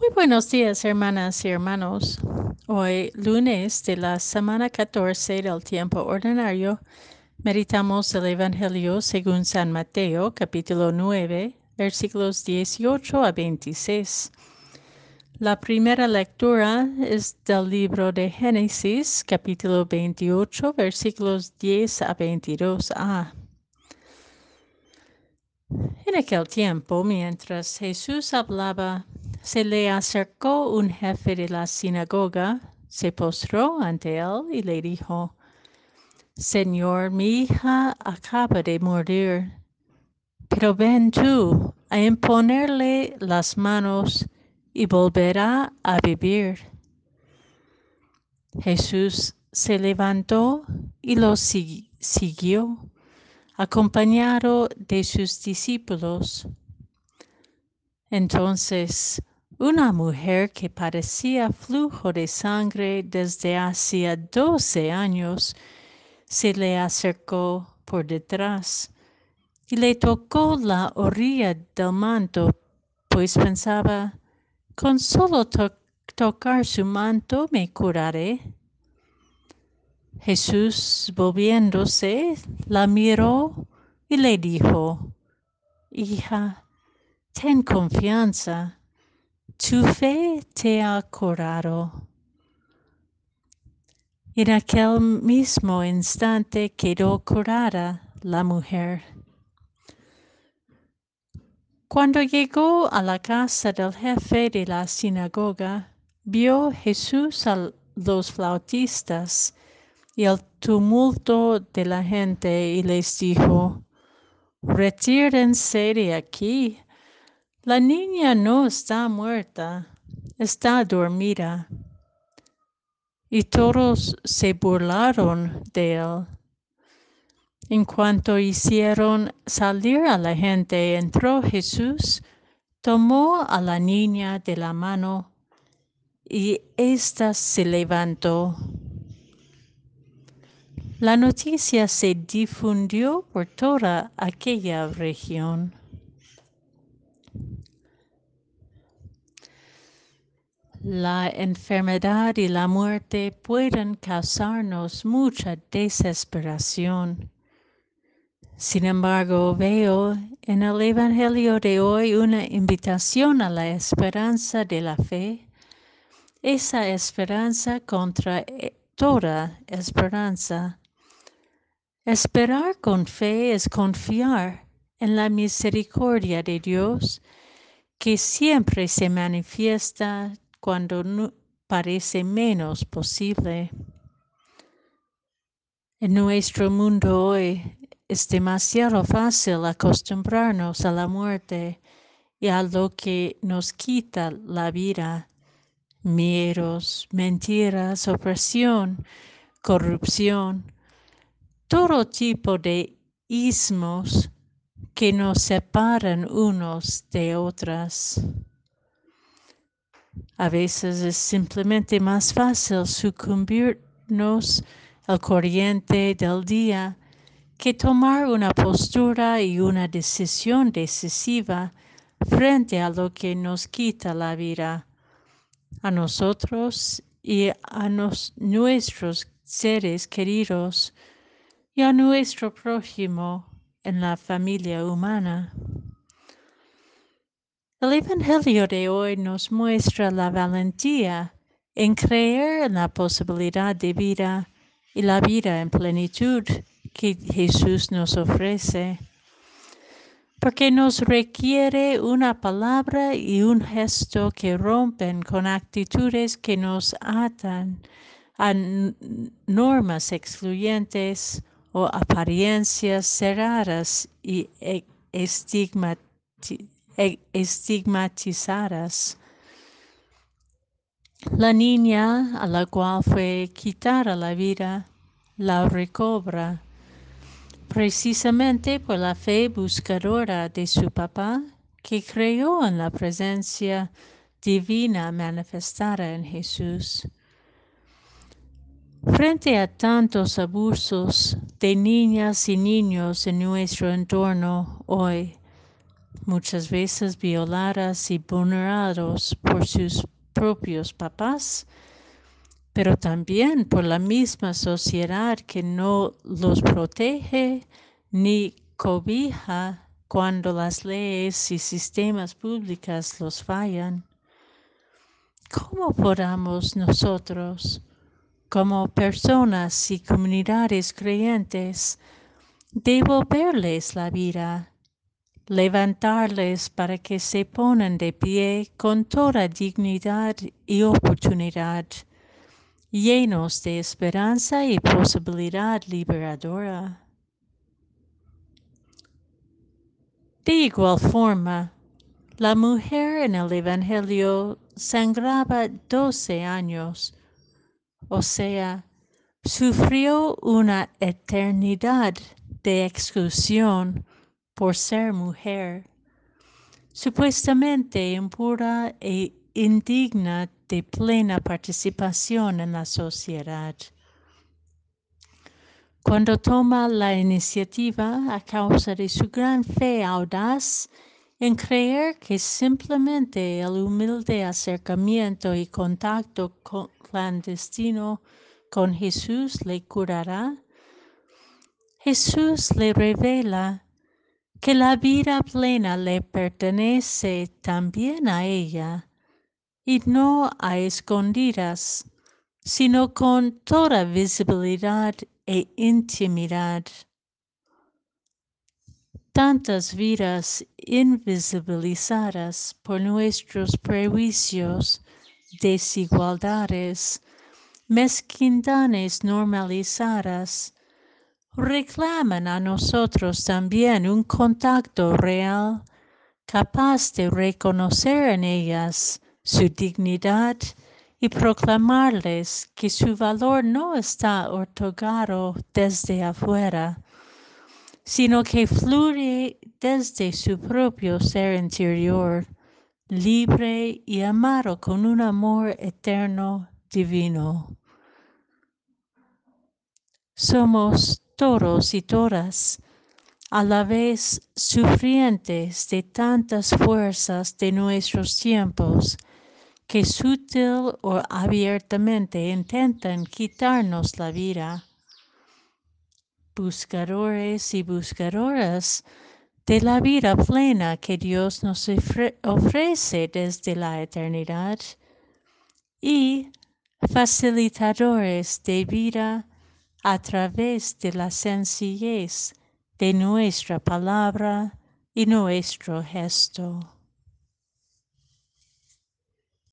Muy buenos días, hermanas y hermanos. Hoy, lunes de la semana 14 del tiempo ordinario, meditamos el Evangelio según San Mateo, capítulo 9, versículos 18 a 26. La primera lectura es del libro de Génesis, capítulo 28, versículos 10 a 22a. En aquel tiempo, mientras Jesús hablaba, se le acercó un jefe de la sinagoga, se postró ante él y le dijo, Señor, mi hija acaba de morir, pero ven tú a imponerle las manos y volverá a vivir. Jesús se levantó y lo siguió, acompañado de sus discípulos. Entonces una mujer que padecía flujo de sangre desde hacía doce años se le acercó por detrás y le tocó la orilla del manto, pues pensaba, con solo tocar su manto me curaré. Jesús, volviéndose, la miró y le dijo, Hija, ten confianza tu fe te ha curado. En aquel mismo instante quedó curada la mujer. Cuando llegó a la casa del jefe de la sinagoga, vio Jesús a los flautistas y el tumulto de la gente y les dijo, retírense de aquí la niña no está muerta, está dormida. Y todos se burlaron de él. En cuanto hicieron salir a la gente, entró Jesús, tomó a la niña de la mano y ésta se levantó. La noticia se difundió por toda aquella región. La enfermedad y la muerte pueden causarnos mucha desesperación. Sin embargo, veo en el Evangelio de hoy una invitación a la esperanza de la fe, esa esperanza contra eh, toda esperanza. Esperar con fe es confiar en la misericordia de Dios que siempre se manifiesta cuando no parece menos posible. En nuestro mundo hoy es demasiado fácil acostumbrarnos a la muerte y a lo que nos quita la vida. Miedos, mentiras, opresión, corrupción, todo tipo de ismos que nos separan unos de otras. A veces es simplemente más fácil sucumbirnos al corriente del día que tomar una postura y una decisión decisiva frente a lo que nos quita la vida, a nosotros y a nuestros seres queridos y a nuestro prójimo en la familia humana. El Evangelio de hoy nos muestra la valentía en creer en la posibilidad de vida y la vida en plenitud que Jesús nos ofrece, porque nos requiere una palabra y un gesto que rompen con actitudes que nos atan a normas excluyentes o apariencias cerradas y e-, estigmatizadas estigmatizadas. La niña a la cual fue quitada la vida la recobra precisamente por la fe buscadora de su papá que creyó en la presencia divina manifestada en Jesús. Frente a tantos abusos de niñas y niños en nuestro entorno hoy, muchas veces violadas y vulnerados por sus propios papás, pero también por la misma sociedad que no los protege ni cobija cuando las leyes y sistemas públicos los fallan. ¿Cómo podamos nosotros, como personas y comunidades creyentes, devolverles la vida, levantarles para que se pongan de pie con toda dignidad y oportunidad, llenos de esperanza y posibilidad liberadora? De igual forma, la mujer en el Evangelio sangraba doce años, o sea, sufrió una eternidad de exclusión por ser mujer, supuestamente impura e indigna de plena participación en la sociedad. Cuando toma la iniciativa a causa de su gran fe audaz en creer que simplemente el humilde acercamiento y contacto clandestino con Jesús le curará, Jesús le revela que la vida plena le pertenece también a ella y no a escondidas, sino con toda visibilidad e intimidad. Tantas vidas invisibilizadas por nuestros prejuicios, desigualdades, mezquindades normalizadas, reclaman a nosotros también un contacto real capaz de reconocer en ellas su dignidad y proclamarles que su valor no está otorgado desde afuera, sino que fluye desde su propio ser interior, libre y amado con un amor eterno divino. Somos todos y todas a la vez sufrientes de tantas fuerzas de nuestros tiempos que sutil o abiertamente intentan quitarnos la vida. Buscadores y buscadoras de la vida plena que Dios nos ofrece desde la eternidad y facilitadores de vida a través de la sencillez de nuestra palabra y nuestro gesto.